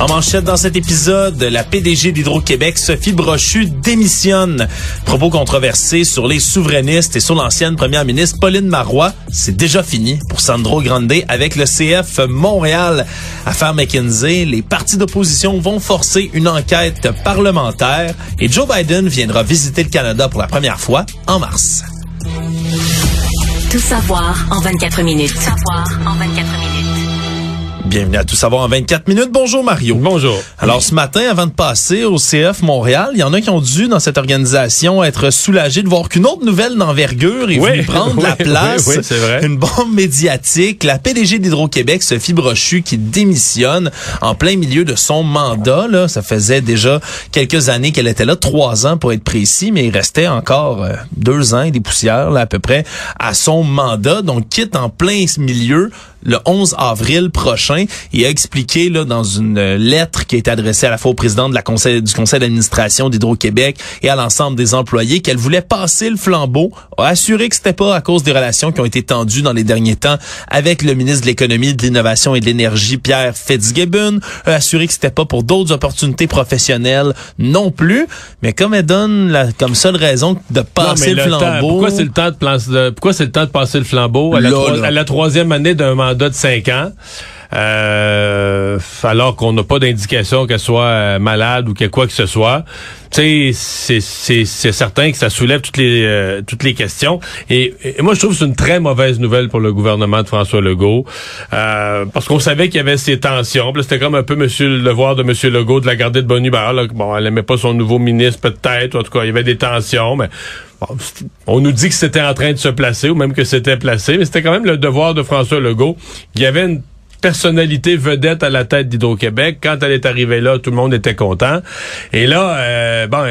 En manchette dans cet épisode, la PDG d'Hydro-Québec, Sophie Brochu, démissionne. Propos controversés sur les souverainistes et sur l'ancienne première ministre Pauline Marois. C'est déjà fini pour Sandro Grande avec le CF Montréal. Affaire McKinsey, les partis d'opposition vont forcer une enquête parlementaire et Joe Biden viendra visiter le Canada pour la première fois en mars. Tout savoir en 24 minutes. Tout savoir en 24 minutes. Bienvenue à Tout savoir en 24 minutes. Bonjour Mario. Bonjour. Alors ce matin, avant de passer au CF Montréal, il y en a qui ont dû dans cette organisation être soulagés de voir qu'une autre nouvelle d'envergure est Oui. venue prendre la place. oui, oui, c'est vrai. Une bombe médiatique. La PDG d'Hydro-Québec, Sophie Brochu, qui démissionne en plein milieu de son mandat. Là. Ça faisait déjà quelques années qu'elle était là, trois ans pour être précis, mais il restait encore euh, deux ans et des poussières là, à peu près à son mandat. Donc quitte en plein milieu le 11 avril prochain et a expliqué là, dans une euh, lettre qui a été adressée à la fois au président de la conseil, du conseil d'administration d'Hydro-Québec et à l'ensemble des employés qu'elle voulait passer le flambeau, a assuré que c'était pas à cause des relations qui ont été tendues dans les derniers temps avec le ministre de l'économie, de l'innovation et de l'énergie, Pierre Fitzgibbon, a assuré que c'était pas pour d'autres opportunités professionnelles non plus, mais comme elle donne la, comme seule raison de passer Non, le temps- flambeau. pourquoi c'est le temps de, plan- pourquoi c'est le temps de passer le flambeau à la, Là, troi- là. à la troisième année d'un mandat de cinq ans? Euh, alors qu'on n'a pas d'indication qu'elle soit euh, malade ou que quoi que ce soit. Tu sais, c'est- certain que ça soulève toutes les euh, toutes les questions. Et, moi, je trouve que c'est une très mauvaise nouvelle pour le gouvernement de François Legault, euh, parce qu'on savait qu'il y avait ces tensions. C'était comme un peu Monsieur le devoir de Monsieur Legault de la garder de bonne humeur. Là. Bon, elle aimait pas son nouveau ministre peut-être. En tout cas, il y avait des tensions, mais on nous dit que c'était en train de se placer ou même que c'était placé, mais c'était quand même le devoir de François Legault. Il y avait une personnalité vedette à la tête d'Hydro-Québec. Quand elle est arrivée là, tout le monde était content. Et là, euh, bon,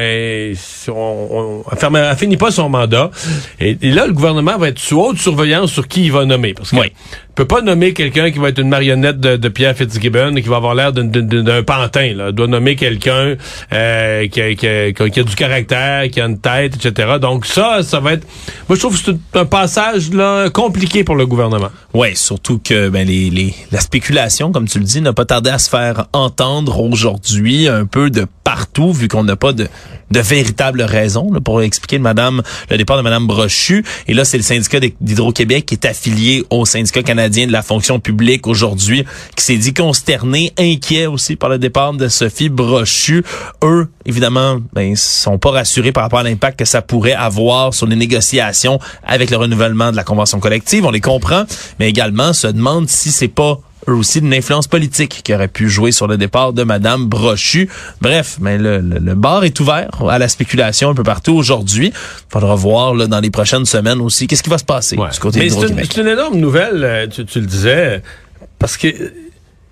on, on, elle elle finit pas son mandat. Et, et là, le gouvernement va être sous haute surveillance sur qui il va nommer. Parce que Oui. Peut pas nommer quelqu'un qui va être une marionnette de, Pierre Fitzgibbon et qui va avoir l'air d'un- pantin. Là. Il doit nommer quelqu'un euh, qui, a, du caractère, qui a une tête, etc. Donc ça, ça va être... Moi, je trouve que c'est un passage là, compliqué pour le gouvernement. Ouais, surtout que ben, les, les, la spéculation, comme tu le dis, n'a pas tardé à se faire entendre aujourd'hui un peu de partout, vu qu'on n'a pas de, de véritable raison là, pour expliquer le, madame, le départ de Madame Brochu. Et là, c'est le syndicat d'Hydro-Québec qui est affilié au syndicat canadien de la fonction publique aujourd'hui, qui s'est dit consterné, inquiet aussi par le départ de Sophie Brochu. Eux, évidemment, ben, sont pas rassurés par rapport à l'impact que ça pourrait avoir sur les négociations avec le renouvellement de la convention collective. On les comprend, mais également se demandent si c'est pas eux aussi d'une influence politique qui aurait pu jouer sur le départ de Madame Brochu. Bref, mais le, le, le bar est ouvert à la spéculation un peu partout aujourd'hui. Faudra voir là, dans les prochaines semaines aussi qu'est-ce qui va se passer Ouais. du côté Mais c'est une, c'est une énorme nouvelle, euh, tu, tu le disais, parce que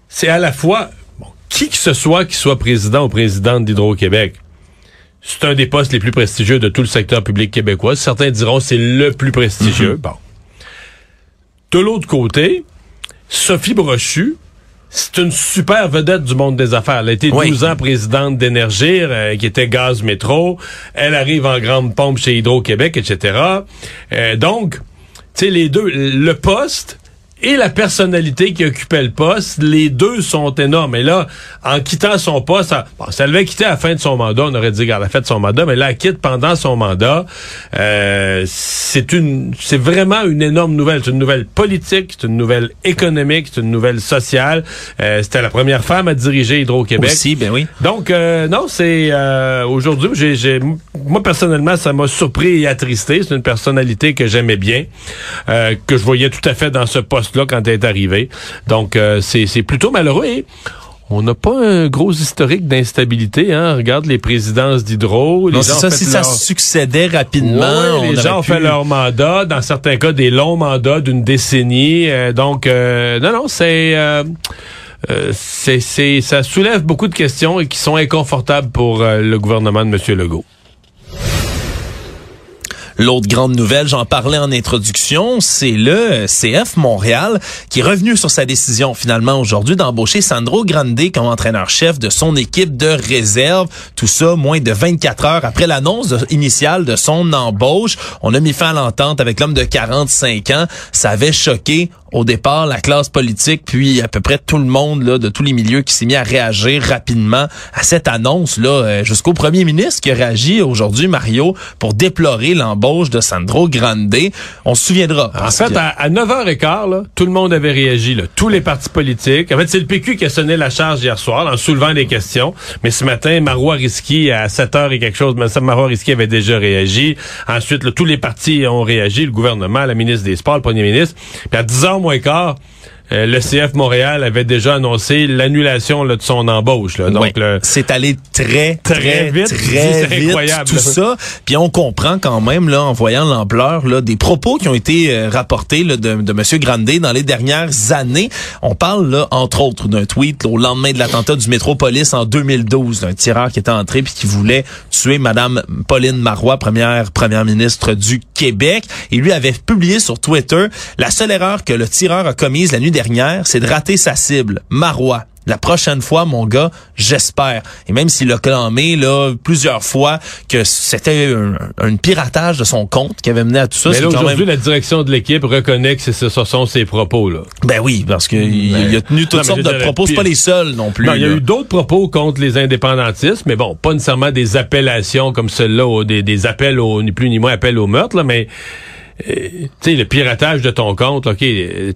c'est à la fois bon, qui que ce soit qui soit président ou présidente d'Hydro-Québec. C'est un des postes les plus prestigieux de tout le secteur public québécois. Certains diront c'est le plus prestigieux. Bon. De l'autre côté, Sophie Brochu, c'est une super vedette du monde des affaires. Elle a été 12 ans présidente d'Énergir, euh, qui était Gaz Métro. Elle arrive en grande pompe chez Hydro-Québec, etc. Euh, donc, tu sais, les deux, le poste et la personnalité qui occupait le poste, les deux sont énormes. Et là, en quittant son poste, bon, ça devait quitter à la fin de son mandat, on aurait dit qu'à la fin de son mandat, mais là, elle quitte pendant son mandat. Euh, c'est une, c'est vraiment une énorme nouvelle. C'est une nouvelle politique, c'est une nouvelle économique, c'est une nouvelle sociale. Euh, C'était la première femme à diriger Hydro-Québec. Aussi, ben oui. Donc, euh, non, c'est euh, aujourd'hui, j'ai, j'ai, moi personnellement, ça m'a surpris et attristé. C'est une personnalité que j'aimais bien, euh, que je voyais tout à fait dans ce poste là quand elle est arrivée. Donc, euh, c'est plutôt malheureux. Et on n'a pas un gros historique d'instabilité. Hein? Regarde les présidences d'Hydro. Non, c'est ça, si ça succédait rapidement. Ouais, les gens ont fait leur mandat, dans certains cas des longs mandats d'une décennie. Euh, donc, euh, non, non, c'est... Euh, c'est, c'est, ça soulève beaucoup de questions et qui sont inconfortables pour le gouvernement de M. Legault. L'autre grande nouvelle, j'en parlais en introduction, c'est le CF Montréal qui est revenu sur sa décision finalement aujourd'hui d'embaucher Sandro Grande comme entraîneur-chef de son équipe de réserve. Tout ça moins de 24 heures après l'annonce initiale de son embauche. On a mis fin à l'entente avec l'homme de 45 ans. Ça avait choqué au départ la classe politique, puis à peu près tout le monde là, de tous les milieux qui s'est mis à réagir rapidement à cette annonce là, euh, jusqu'au premier ministre qui a réagi aujourd'hui, Mario, pour déplorer l'embauche de Sandro Grande. On se souviendra. En fait, à, 9h15, là, tout le monde avait réagi, là, tous les partis politiques. En fait, c'est le PQ qui a sonné la charge hier soir en soulevant des questions. Mais ce matin, Marois Risky, à 7h et quelque chose, Marois Risky avait déjà réagi. Ensuite, là, tous les partis ont réagi, le gouvernement, la ministre des Sports, le premier ministre. Puis à 10h moins quart, euh, le CF Montréal avait déjà annoncé l'annulation de son embauche. Là. Donc, c'est allé très, très, vite. Très vite, incroyable. Tout ça. Puis on comprend quand même, là, en voyant l'ampleur là, des propos qui ont été euh, rapportés là, de, de M. Grandet dans les dernières années. On parle, là, entre autres, d'un tweet au lendemain de l'attentat du Métropolis en 2012, d'un tireur qui était entré puis qui voulait tuer Madame Pauline Marois, première première ministre du Québec. Et lui avait publié sur Twitter la seule erreur que le tireur a commise la nuit dernière, c'est de rater sa cible, Marois. La prochaine fois, mon gars, j'espère. Et même s'il a clamé là plusieurs fois que c'était un, piratage de son compte qui avait mené à tout ça. Mais là, aujourd'hui, la direction de l'équipe reconnaît que ce sont ses propos. là. Ben oui, parce qu'il il a tenu toutes sortes de propos. C'est pas les seuls non plus. Non, il y a eu d'autres propos contre les indépendantistes, mais bon, pas nécessairement des appellations comme celle-là, des, des appels au, ni plus ni moins appels au meurtre, là, mais tu sais, le piratage de ton compte, OK,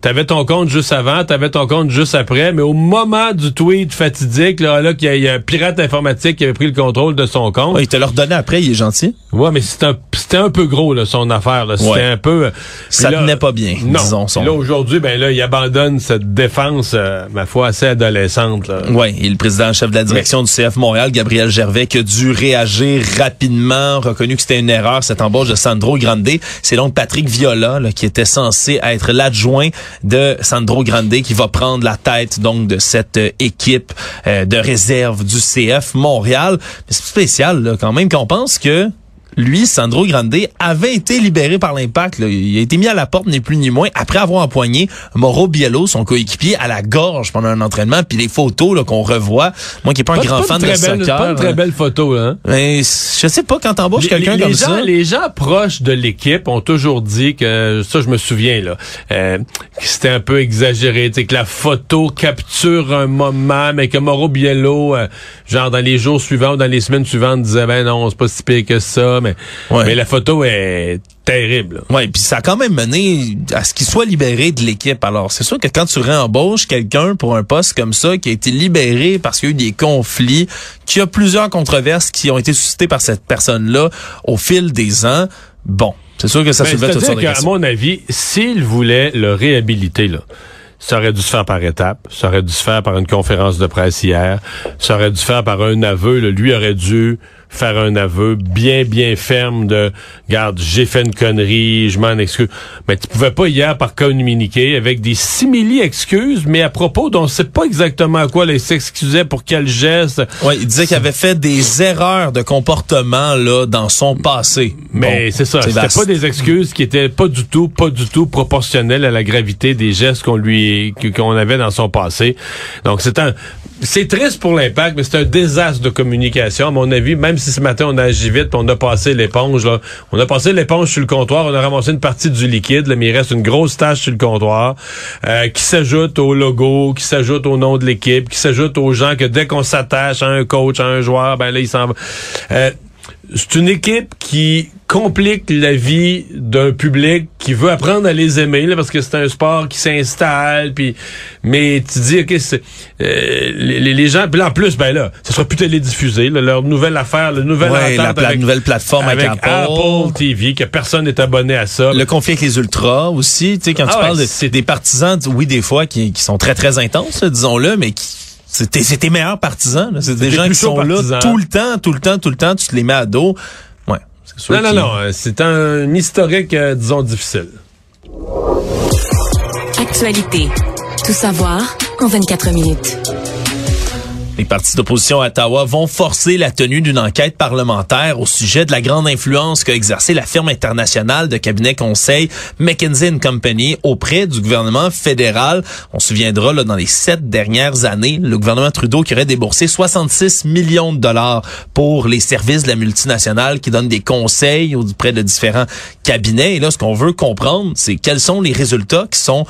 t'avais ton compte juste avant, t'avais ton compte juste après, mais au moment du tweet fatidique, là, là qu'il y, a un pirate informatique qui avait pris le contrôle de son compte. il te l'a redonné après, il est gentil. Ouais, mais c'était un, c'était un peu gros, là, son affaire, là. C'était un peu... Ça tenait pas bien, non. disons. Son... Là, aujourd'hui, ben là, il abandonne cette défense, euh, ma foi, assez adolescente, là. Ouais, et le président-chef de la direction du CF Montréal, Gabriel Gervais, qui a dû réagir rapidement, reconnu que c'était une erreur, cette embauche de Sandro Grande. C'est donc Patrick Viola, qui était censé être l'adjoint de Sandro Grande, qui va prendre la tête donc de cette euh, équipe euh, de réserve du CF Montréal. C'est spécial là, quand même qu'on pense que lui, Sandro Grande, avait été libéré par l'impact. Il a été mis à la porte, ni plus ni moins, après avoir empoigné Mauro Biello, son coéquipier, à la gorge pendant un entraînement. Puis les photos qu'on revoit, moi qui n'ai pas, un grand fan de soccer. pas une très belle photo. Hein? Mais je sais pas, quand t'embauches quelqu'un comme ça... Les gens proches de l'équipe ont toujours dit que, ça je me souviens, là, euh, que c'était un peu exagéré, que la photo capture un moment, mais que Mauro Biello, euh, genre dans les jours suivants ou dans les semaines suivantes, disait, ben non, c'est pas si pire que ça, mais, la photo est terrible. Oui, puis ça a quand même mené à ce qu'il soit libéré de l'équipe. Alors, c'est sûr que quand tu réembauches quelqu'un pour un poste comme ça, qui a été libéré parce qu'il y a eu des conflits, qu'il y a plusieurs controverses qui ont été suscitées par cette personne-là au fil des ans, bon, c'est sûr que ça soulevait toutes sortes de À mon avis, s'il voulait le réhabiliter, là, ça aurait dû se faire par étapes. Ça aurait dû se faire par une conférence de presse hier. Ça aurait dû se faire par un aveu. Lui aurait dû faire un aveu bien, bien ferme de, regarde, j'ai fait une connerie, je m'en excuse. Mais tu pouvais pas hier par communiquer avec des simili excuses, mais à propos dont on sait pas exactement à quoi les s'excusait pour quel geste. Ouais, il disait qu'il avait fait des erreurs de comportement là dans son passé. Mais Bon, c'est ça, c'était pas des excuses qui étaient pas du tout, pas du tout proportionnelles à la gravité des gestes qu'on lui, qu'on avait dans son passé. Donc c'est un, c'est triste pour l'impact, mais c'est un désastre de communication à mon avis. Même si ce matin on a agi vite, puis on a passé l'éponge là, on a passé l'éponge sur le comptoir, on a ramassé une partie du liquide, là, mais il reste une grosse tâche sur le comptoir euh, qui s'ajoute au logo, qui s'ajoute au nom de l'équipe, qui s'ajoute aux gens que dès qu'on s'attache à un coach, à un joueur, ben là il s'en va. Euh, c'est une équipe qui complique la vie d'un public qui veut apprendre à les aimer là, parce que c'est un sport qui s'installe puis mais tu dis ok c'est euh, les, les gens puis là, en plus ben là ça sera plus télédiffusé là, leur nouvelle affaire le nouvel Ouais, la pla- nouvelle plateforme avec Apple. Apple TV que personne n'est abonné à ça Le conflit avec les ultras aussi, tu sais, quand Ah tu ouais, parles de- c'est- des partisans, oui, des fois, qui, qui sont très, très intenses, disons-le, mais qui, c'est tes, c'est tes meilleurs partisans, là. C'est des gens qui sont là tout le temps, tout le temps, tout le temps, tu te les mets à dos. Ouais, c'est sûr non non non euh, c'est un historique euh, disons difficile Actualité. Tout savoir en 24 minutes. Les partis d'opposition à Ottawa vont forcer la tenue d'une enquête parlementaire au sujet de la grande influence qu'a exercée la firme internationale de cabinet conseil McKinsey Company auprès du gouvernement fédéral. On se souviendra, là, dans les sept dernières années, le gouvernement Trudeau qui aurait déboursé 66 millions de dollars pour les services de la multinationale qui donne des conseils auprès de différents cabinets. Et là, ce qu'on veut comprendre, c'est quels sont les résultats qui sont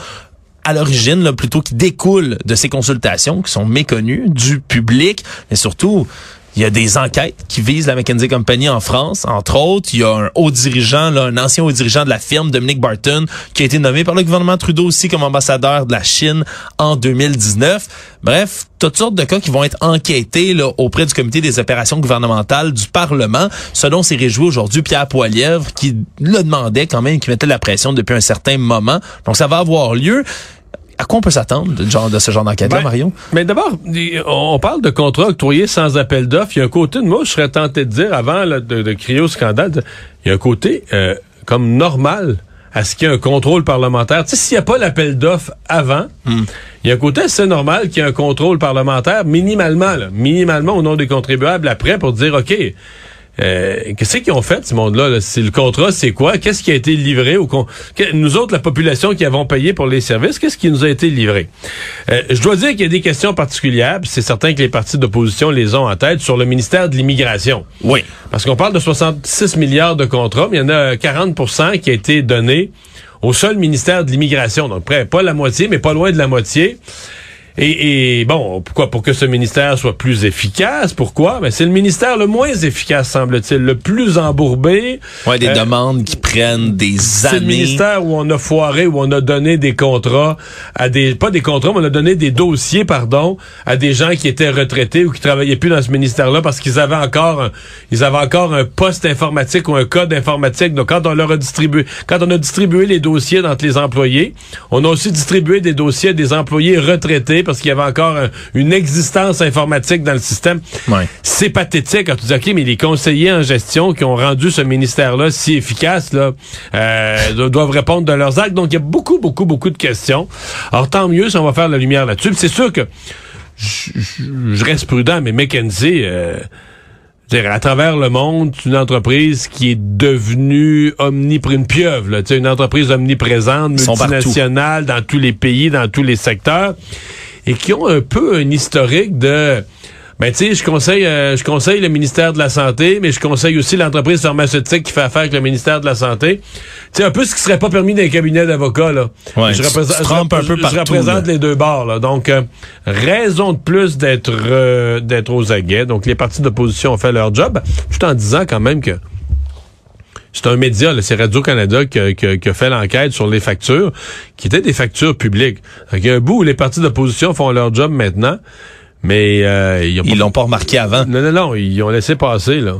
à l'origine, plutôt qui découlent de ces consultations qui sont méconnues du public, mais surtout, il y a des enquêtes qui visent la McKinsey Company en France, entre autres. Il y a un haut dirigeant, là, un ancien haut dirigeant de la firme, Dominic Barton, qui a été nommé par le gouvernement Trudeau aussi comme ambassadeur de la Chine en 2019. Bref, toutes sortes de cas qui vont être enquêtés là, auprès du comité des opérations gouvernementales du Parlement, ce dont s'est réjoui aujourd'hui Pierre Poilièvre, qui le demandait quand même, qui mettait la pression depuis un certain moment. Donc ça va avoir lieu. À quoi on peut s'attendre de, genre, de ce genre d'enquête-là, Ben, Mario? Mais d'abord, on parle de contrats octroyés sans appel d'offres. Il y a un côté de moi, je serais tenté de dire, avant là, de, de crier au scandale, de- il y a un côté euh, comme normal à ce qu'il y ait un contrôle parlementaire. Tu sais, s'il n'y a pas l'appel d'offres avant, il y a un côté assez normal qu'il y ait un contrôle parlementaire minimalement, là, minimalement au nom des contribuables après pour dire, OK, euh, Qu'est-ce qu'ils ont fait, ce monde-là? là? Le contrat, c'est quoi? Qu'est-ce qui a été livré au con... que- Nous autres, la population qui avons payé pour les services, qu'est-ce qui nous a été livré? Euh, je dois dire qu'il y a des questions particulières, c'est certain que les partis d'opposition les ont en tête sur le ministère de l'immigration. Oui. Parce qu'on parle de 66 milliards de contrats, mais il y en a 40% qui a été donné au seul ministère de l'immigration. Donc, près, pas la moitié, mais pas loin de la moitié. Et, et, bon, pourquoi? Pour que ce ministère soit plus efficace. Pourquoi? Ben, c'est le ministère le moins efficace, semble-t-il, le plus embourbé. Ouais, des Euh, demandes qui prennent des c'est le années. ministère où on a foiré, où on a donné des contrats à des, pas des contrats, mais on a donné des dossiers, pardon, à des gens qui étaient retraités ou qui travaillaient plus dans ce ministère-là parce qu'ils avaient encore, un, ils avaient encore un poste informatique ou un code informatique. Donc, quand on leur a distribué, quand on a distribué les dossiers entre les employés, on a aussi distribué des dossiers à des employés retraités parce qu'il y avait encore un- une existence informatique dans le système. Ouais. C'est pathétique quand tu dis, OK, mais les conseillers en gestion qui ont rendu ce ministère-là si efficace, là, euh, do- doivent répondre de leurs actes. Donc, il y a beaucoup, beaucoup, beaucoup de questions. Alors, tant mieux si on va faire la lumière là-dessus. C'est sûr que je- je je reste prudent, mais McKenzie, euh, à travers le monde, c'est une entreprise qui est devenue omnipr une pieuvre, là, une entreprise omniprésente, multinationale, dans tous les pays, dans tous les secteurs, et qui ont un peu un historique de... Ben, tu sais, je conseille, euh, je conseille le ministère de la Santé, mais je conseille aussi l'entreprise pharmaceutique qui fait affaire avec le ministère de la Santé. Tu sais, un peu ce qui serait pas permis dans les cabinets d'avocats, là. Ouais, je représente, un peu je représente là. les deux bords, là. Donc, euh, raison de plus d'être euh, d'être aux aguets. Donc, les partis d'opposition ont fait leur job, tout en disant quand même que c'est un média, c'est Radio-Canada qui, a- qui a- qui a fait l'enquête sur les factures, qui étaient des factures publiques. Donc, il y a un bout où les partis d'opposition font leur job maintenant, mais euh, ils ont Ils pas- l'ont pas remarqué avant. Non, non, non, ils ont laissé passer, là.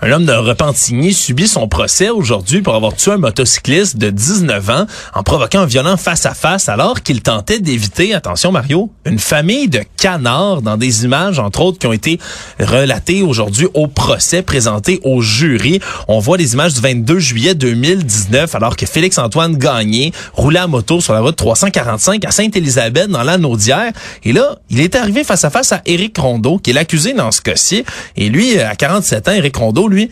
Un homme de Repentigny subit son procès aujourd'hui pour avoir tué un motocycliste de 19 ans en provoquant un violent face-à-face alors qu'il tentait d'éviter, attention Mario, une famille de canards dans des images, entre autres, qui ont été relatées aujourd'hui au procès présenté au jury. On voit des images du 22 juillet 2019 alors que Félix-Antoine Gagné roulait à moto sur la route 345 à Sainte-Élisabeth dans la Naudière. Et là, il est arrivé face à face à Éric Rondeau, qui est l'accusé dans ce cas-ci. Et lui, à 47 ans, Éric Rondeau, lui,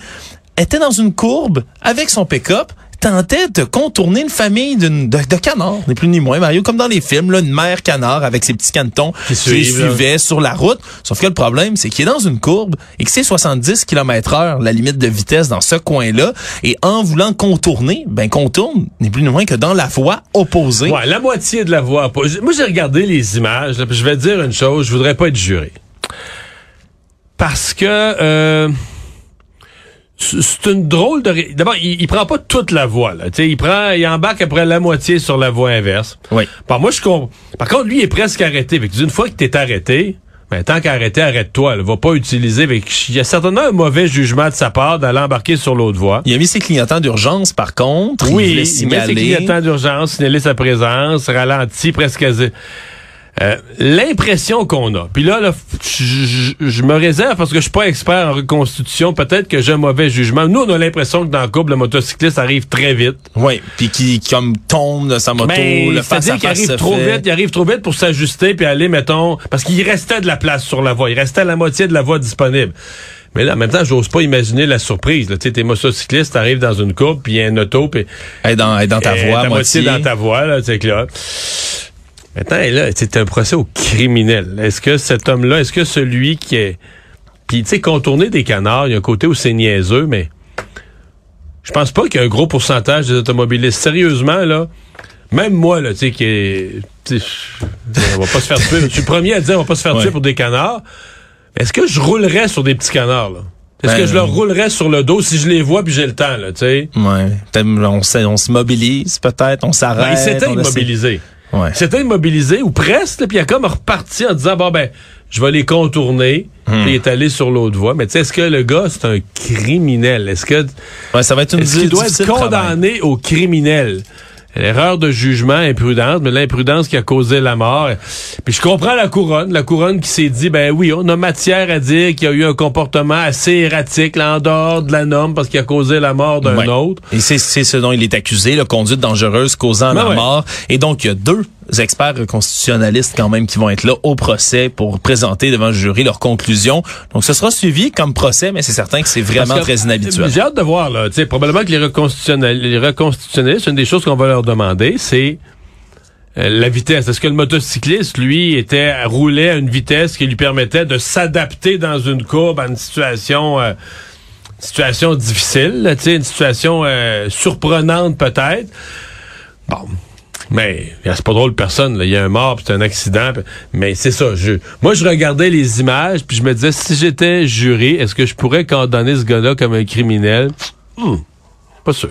était dans une courbe avec son pick-up tentait de contourner une famille de, de, canards, ni plus ni moins, Mario, comme dans les films, là, une mère canard avec ses petits cantons qui, suivait sur la route. Sauf que le problème, c'est qu'il est dans une courbe et que c'est 70 km heure la limite de vitesse dans ce coin-là. Et en voulant contourner, ben contourne, ni plus ni moins que dans la voie opposée. Ouais, la moitié de la voie opposée. Moi, j'ai regardé les images, là, je vais dire une chose, je voudrais pas être juré. Parce que... Euh c'est une drôle de d'abord il, il, prend pas toute la voie là tu il prend il embarque après la moitié sur la voie inverse oui par moi je par contre lui il est presque arrêté fait une fois que t'es arrêté ben, tant qu'arrêté, arrête-toi. Va pas utiliser. Il y a certainement un mauvais jugement de sa part d'aller embarquer sur l'autre voie. Il a mis ses clignotants d'urgence, par contre. Oui, il, il met ses clignotants d'urgence, signaler sa présence, ralenti presque... Euh, l'impression qu'on a, puis là, là je me réserve parce que je suis pas expert en reconstitution, peut-être que j'ai un mauvais jugement. Nous, on a l'impression que dans le couple, le motocycliste arrive très vite. Oui, puis qui comme tombe de sa moto, ben, le face à face arrive trop vite, il arrive trop vite pour s'ajuster puis aller, mettons, parce qu'il restait de la place sur la voie, il restait la moitié de la voie disponible. Mais là, en même temps, j'ose pas imaginer la surprise. Tu sais, t'es motocycliste, t'arrives dans une courbe, puis il y a un auto, puis... Elle dans, dans ta voie, la moitié dans ta voie, là, tu sais, que là... Maintenant, là, c'est un procès au criminel. Est-ce que cet homme-là, est-ce que celui qui est... Puis, tu sais, contourner des canards, il y a un côté où c'est niaiseux, mais je pense pas qu'il y a un gros pourcentage des automobilistes. Sérieusement, là, même moi, là, tu sais, qui est... on va pas se faire tuer. Je suis le premier à dire on va pas se faire tuer pour des canards. Est-ce que je roulerais sur des petits canards, là? Est-ce que ben, je leur roulerais sur le dos si je les vois puis j'ai le temps, là, tu sais? Ouais. On, on se mobilise, peut-être, on s'arrête. Ben, il s'était immobilisé. Ouais. C'était immobilisé ou presque, puis il a comme reparti en disant bon ben je vais les contourner. Puis il est allé sur l'autre voie. Mais tu sais, est-ce que le gars c'est un criminel? Est-ce que ouais, ça va être une est-ce qu'il doit être condamné au criminel? L'erreur de jugement imprudente, mais l'imprudence qui a causé la mort. Puis je comprends la couronne, la couronne qui s'est dit, ben oui, on a matière à dire qu'il y a eu un comportement assez erratique, là, en dehors de la norme, parce qu'il a causé la mort d'un autre. Et c'est ce dont il est accusé, la conduite dangereuse causant ben la mort. Et donc, il y a deux experts constitutionnalistes quand même qui vont être là au procès pour présenter devant le jury leurs conclusions. Donc ce sera suivi comme procès, mais c'est certain que c'est vraiment très inhabituel. J'ai hâte de voir là. sais, probablement que les, reconstitutionnalistes, une des choses qu'on va leur demander, c'est euh, la vitesse. Est-ce que le motocycliste, lui, était roulait à une vitesse qui lui permettait de s'adapter dans une courbe à une situation euh, situation difficile, une situation euh, surprenante peut-être? Bon, mais c'est pas drôle personne. Il y a un mort, c'est un accident. Mais c'est ça. Je, moi, je regardais les images, puis je me disais, si j'étais juré, est-ce que je pourrais condamner ce gars-là comme un criminel? Hmm, pas sûr.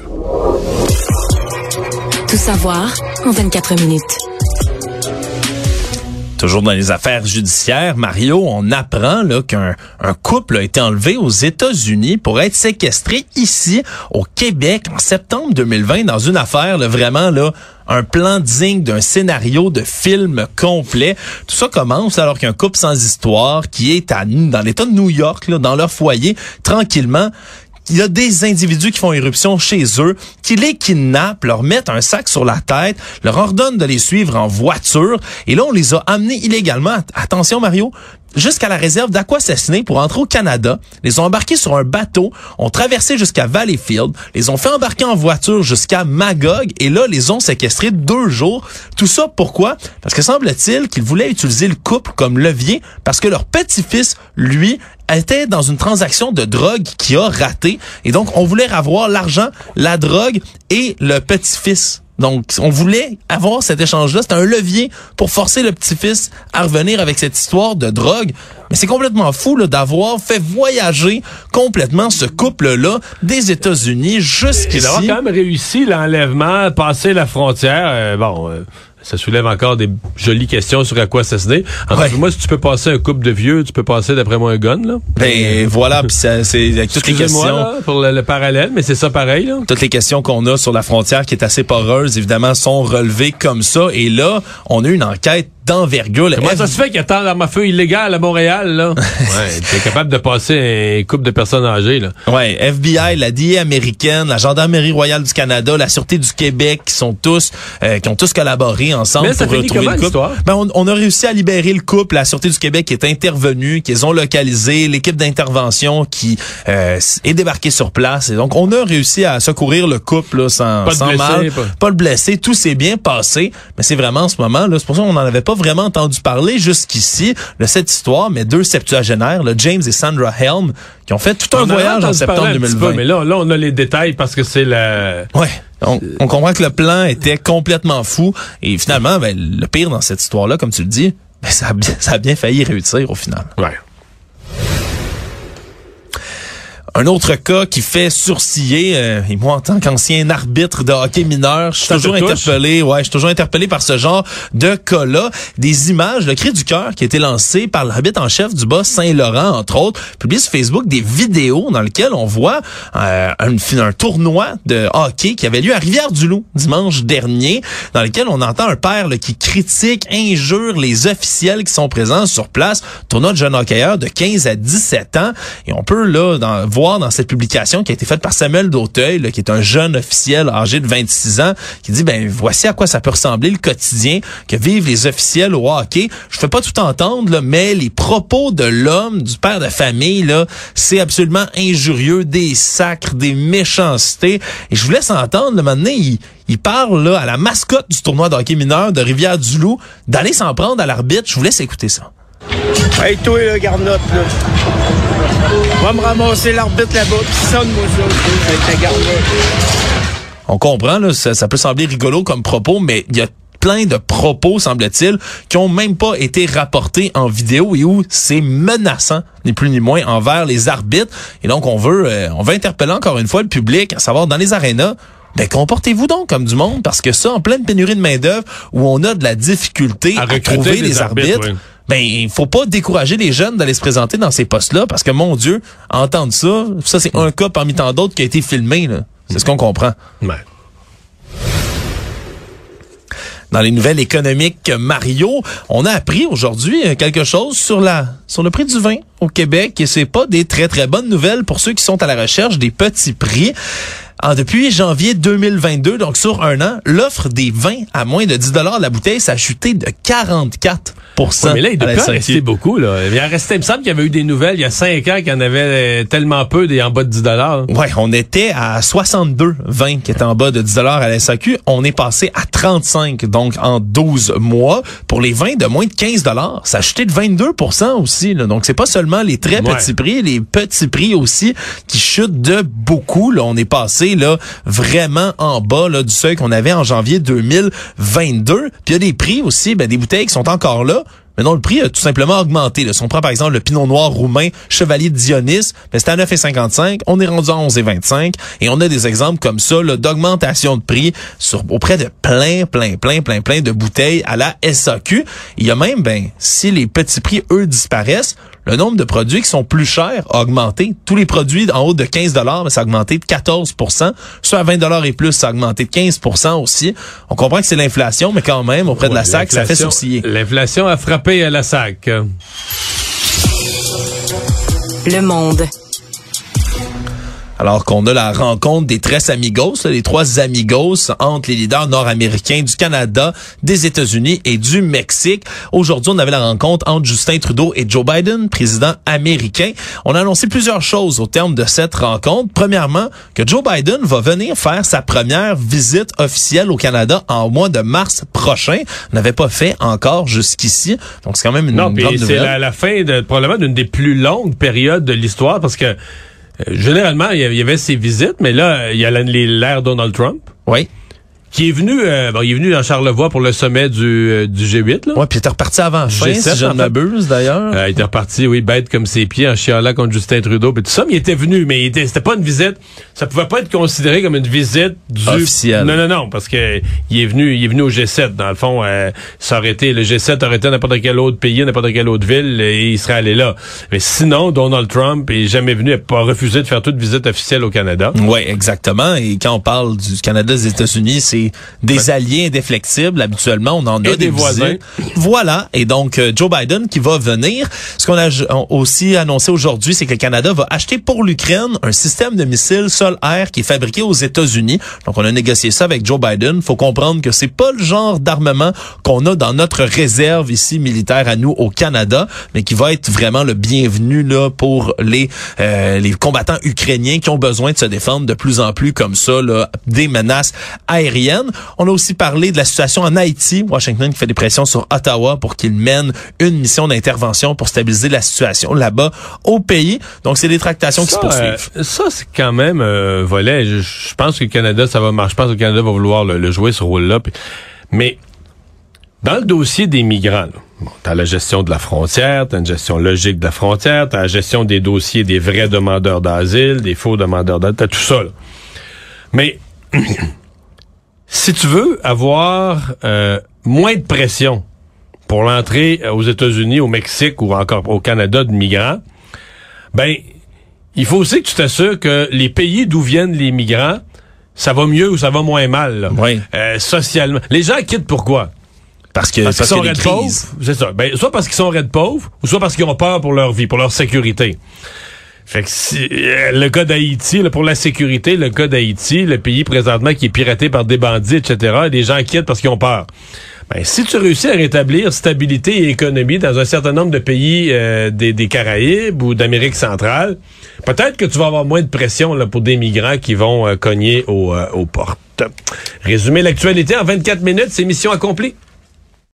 Tout savoir en 24 minutes. Toujours dans les affaires judiciaires, Mario, on apprend qu'un un couple a été enlevé aux États-Unis pour être séquestré ici au Québec en septembre 2020 dans une affaire là, vraiment là un plan digne d'un scénario de film complet. Tout ça commence alors qu'un couple sans histoire qui est à, dans l'État de New York, là, dans leur foyer, tranquillement, il y a des individus qui font éruption chez eux, qui les kidnappent, leur mettent un sac sur la tête, leur ordonnent de les suivre en voiture, et là, on les a amenés illégalement. Attention, Mario, jusqu'à la réserve d'Aquassassiné pour entrer au Canada, les ont embarqués sur un bateau, ont traversé jusqu'à Valleyfield, les ont fait embarquer en voiture jusqu'à Magog et là, les ont séquestrés deux jours. Tout ça, pourquoi? Parce que semble-t-il qu'ils voulaient utiliser le couple comme levier parce que leur petit-fils, lui, était dans une transaction de drogue qui a raté et donc on voulait avoir l'argent, la drogue et le petit-fils donc, on voulait avoir cet échange-là. C'était un levier pour forcer le petit-fils à revenir avec cette histoire de drogue. Mais c'est complètement fou d'avoir fait voyager complètement ce couple-là des États-Unis jusqu'ici. Il a quand même réussi l'enlèvement, passer la frontière. Euh, bon, euh, ça soulève encore des jolies questions sur à quoi ça se dit. En Ouais. fait, moi, si tu peux passer un couple de vieux, tu peux passer, d'après moi, un gun, là. Ben voilà, puis ça, c'est avec toutes les questions. là, pour le, le parallèle, mais c'est ça pareil, là. toutes les questions qu'on a sur la frontière qui est assez poreuse, évidemment, sont relevées comme ça. Et là, on a une enquête d'envergure. Comment F- ça se fait qu'il y a tant d'armes à feu illégales à Montréal, là? ouais, t'es capable de passer un couple de personnes âgées, là. Ouais, FBI, la DIA américaine, la Gendarmerie royale du Canada, la Sûreté du Québec, qui sont tous, euh, qui ont tous collaboré ensemble Mais ça pour retrouver comment, le couple. Ben, on, on a réussi à libérer le couple. La Sûreté du Québec est intervenue, qu'ils ont localisé, l'équipe d'intervention qui euh, est débarquée sur place. Et donc, on a réussi à secourir le couple là, sans, Pas sans mal, pas- pas le blessé. Tout s'est bien passé. Mais c'est vraiment en ce moment, là, c'est pour ça qu'on n'en avait pas vraiment entendu parler jusqu'ici de cette histoire. Mais deux septuagénaires, là, James et Sandra Helm, qui ont fait tout un On voyage en septembre parler un petit 2020. peu, mais là, là, on a les détails parce que c'est la... Ouais. On, on comprend que le plan était complètement fou. Et finalement, ben, le pire dans cette histoire-là, comme tu le dis, ben, ça, a bien, ça a bien failli réussir au final. Ouais. Un autre cas qui fait sourciller, euh, et moi en tant qu'ancien arbitre de hockey mineur, je suis toujours interpellé, ouais, je suis toujours interpellé par ce genre de cas-là. Des images, le cri du cœur qui a été lancé par l'arbitre en chef du bas Saint-Laurent, entre autres, publie sur Facebook des vidéos dans lesquelles on voit euh, un, un tournoi de hockey qui avait lieu à Rivière-du-Loup dimanche dernier, dans lequel on entend un père là, qui critique, injure les officiels qui sont présents sur place. Tournoi de jeunes hockeyeurs de 15 à 17 ans. Et on peut là dans- voir dans cette publication qui a été faite par Samuel Dauteuil, qui est un jeune officiel âgé de 26 ans, qui dit, ben voici à quoi ça peut ressembler le quotidien que vivent les officiels au hockey. Je fais pas tout entendre, mais les propos de l'homme, du père de famille, là, c'est absolument injurieux, des sacres, des méchancetés. Et je vous laisse entendre, le maintenant, il, parle là, à la mascotte du tournoi de hockey mineur de Rivière-du-Loup d'aller s'en prendre à l'arbitre. Je vous laisse écouter ça. Hey, toi, là, garnotte, là. Va me ramasser l'arbitre là-bas, pis sonne-moi ça, toi, avec ta garnotte. On comprend, là, ça, ça peut sembler rigolo comme propos, mais il y a plein de propos, semble-t-il, qui ont même pas été rapportés en vidéo et où c'est menaçant, ni plus ni moins, envers les arbitres. Et donc, on veut, euh, on veut interpeller encore une fois le public, à savoir dans les arénas, ben, comportez-vous donc comme du monde, parce que ça, en pleine pénurie de main-d'œuvre, où on a de la difficulté À trouver des les arbitres, arbitres, oui. Ben, il faut pas décourager les jeunes d'aller se présenter dans ces postes-là, parce que, mon Dieu, entendre ça, ça, c'est un cas parmi tant d'autres qui a été filmé, là. C'est ce qu'on comprend. Ouais. Dans les nouvelles économiques Mario, on a appris aujourd'hui euh, quelque chose sur la sur le prix du vin au Québec et c'est pas des très très bonnes nouvelles pour ceux qui sont à la recherche des petits prix. Ah, depuis janvier 2022, donc sur un an, l'offre des vins à moins de 10 dollars la bouteille, ça a chuté de 44 Ouais, mais là, il doit la pas rester beaucoup, là. Il, en restait, il me semble qu'il y avait eu des nouvelles il y a cinq ans qu'il y en avait euh, tellement peu des en bas de 10 dollars. Ouais, on était à 62 vins qui étaient en bas de 10 dollars à la SAQ. On est passé à 35 donc en 12 mois. Pour les vins de moins de 15 dollars, ça a chuté de 22% aussi. Là. Donc c'est pas seulement les très Ouais. petits prix, les petits prix aussi qui chutent de beaucoup. Là, on est passé là vraiment en bas là, du seuil qu'on avait en janvier 2022. Puis il y a des prix aussi, ben, des bouteilles qui sont encore là. Mais non, le prix a tout simplement augmenté. Là. Si on prend par exemple le Pinot Noir roumain Chevalier Dionys, ben, c'était à 9,55. On est rendu à 11,25. Et on a des exemples comme ça d'augmentation de prix sur auprès de plein, plein, plein, plein, plein de bouteilles à la SAQ. Il y a même, ben, si les petits prix, eux, disparaissent, le nombre de produits qui sont plus chers a augmenté. Tous les produits en haut de 15 dollars, ça a augmenté de 14% Ceux à 20 dollars et plus, ça a augmenté de 15% aussi. On comprend que c'est l'inflation, mais quand même, auprès de la Ouais, SAC, ça fait sourciller. L'inflation a frappé à la SAC. Le monde. Alors qu'on a la rencontre des Tres Amigos, les trois amigos entre les leaders nord-américains du Canada, des États-Unis et du Mexique. Aujourd'hui, on avait la rencontre entre Justin Trudeau et Joe Biden, président américain. On a annoncé plusieurs choses au terme de cette rencontre. Premièrement, que Joe Biden va venir faire sa première visite officielle au Canada en mois de mars prochain. On n'avait pas fait encore jusqu'ici. Donc, c'est quand même une Non, grande puis c'est nouvelle. la, la fin de probablement d'une des plus longues périodes de l'histoire parce que généralement il y avait- ces visites, mais là il y a l'ère Donald Trump Oui. Qui est venu, euh, bon, il est venu dans Charlevoix pour le sommet du, euh, du G8. Là. Ouais, puis il était reparti avant fin, G7, si je en ne fait. m'abuse d'ailleurs. Euh, il était reparti, oui, bête comme ses pieds en chialant contre Justin Trudeau, puis tout ça, mais il était venu, mais il était- c'était pas une visite, ça pouvait pas être considéré comme une visite du... Officielle. Non, non, non, parce que il est venu, il est venu au G7, dans le fond, euh, ça aurait été, le G7 aurait été n'importe quel autre pays, n'importe quelle autre ville, et il serait allé là. Mais sinon, Donald Trump est jamais venu, il a pas refusé de faire toute visite officielle au Canada. Oui, exactement. Et quand on parle du Canada des États-Unis, c'est des alliés indéflectibles. Habituellement, on en a Et des voisins. Voilà. Et donc, euh, Joe Biden qui va venir. Ce qu'on a aussi annoncé aujourd'hui, c'est que le Canada va acheter pour l'Ukraine un système de missiles sol-air qui est fabriqué aux États-Unis. Donc, on a négocié ça avec Joe Biden. Faut comprendre que c'est pas le genre d'armement qu'on a dans notre réserve ici militaire à nous au Canada, mais qui va être vraiment le bienvenu là pour les euh, les combattants ukrainiens qui ont besoin de se défendre de plus en plus comme ça là, des menaces aériennes. On a aussi parlé de la situation en Haïti, Washington qui fait des pressions sur Ottawa pour qu'il mène une mission d'intervention pour stabiliser la situation là-bas au pays. Donc c'est des tractations qui se Ça, poursuivent. euh, ça, c'est quand même un volet. Je, je pense que le Canada, ça va marcher. Je pense que le Canada va vouloir le, le jouer ce rôle-là. Mais dans le dossier des migrants, là, bon, t'as la gestion de la frontière, t'as une gestion logique de la frontière, t'as la gestion des dossiers des vrais demandeurs d'asile, des faux demandeurs d'asile, t'as tout ça. là. Mais si tu veux avoir euh, moins de pression pour l'entrée aux États-Unis, au Mexique ou encore au Canada de migrants, ben il faut aussi que tu t'assures que les pays d'où viennent les migrants, ça va mieux ou ça va moins mal, là. Oui. Euh, socialement. Les gens quittent pourquoi? Parce que Parce qu'ils parce sont qu'il y a raides des pauvres. C'est ça. Ben, soit parce qu'ils sont raides pauvres, ou soit parce qu'ils ont peur pour leur vie, pour leur sécurité. Fait que si, euh, le cas d'Haïti, pour la sécurité, le cas d'Haïti, le pays présentement qui est piraté par des bandits, etc., les gens quittent parce qu'ils ont peur. Ben, si tu réussis à rétablir stabilité et économie dans un certain nombre de pays euh, des, des Caraïbes ou d'Amérique centrale, peut-être que tu vas avoir moins de pression là, pour des migrants qui vont euh, cogner aux, aux portes. Résumer l'actualité en 24 minutes, c'est mission accomplie.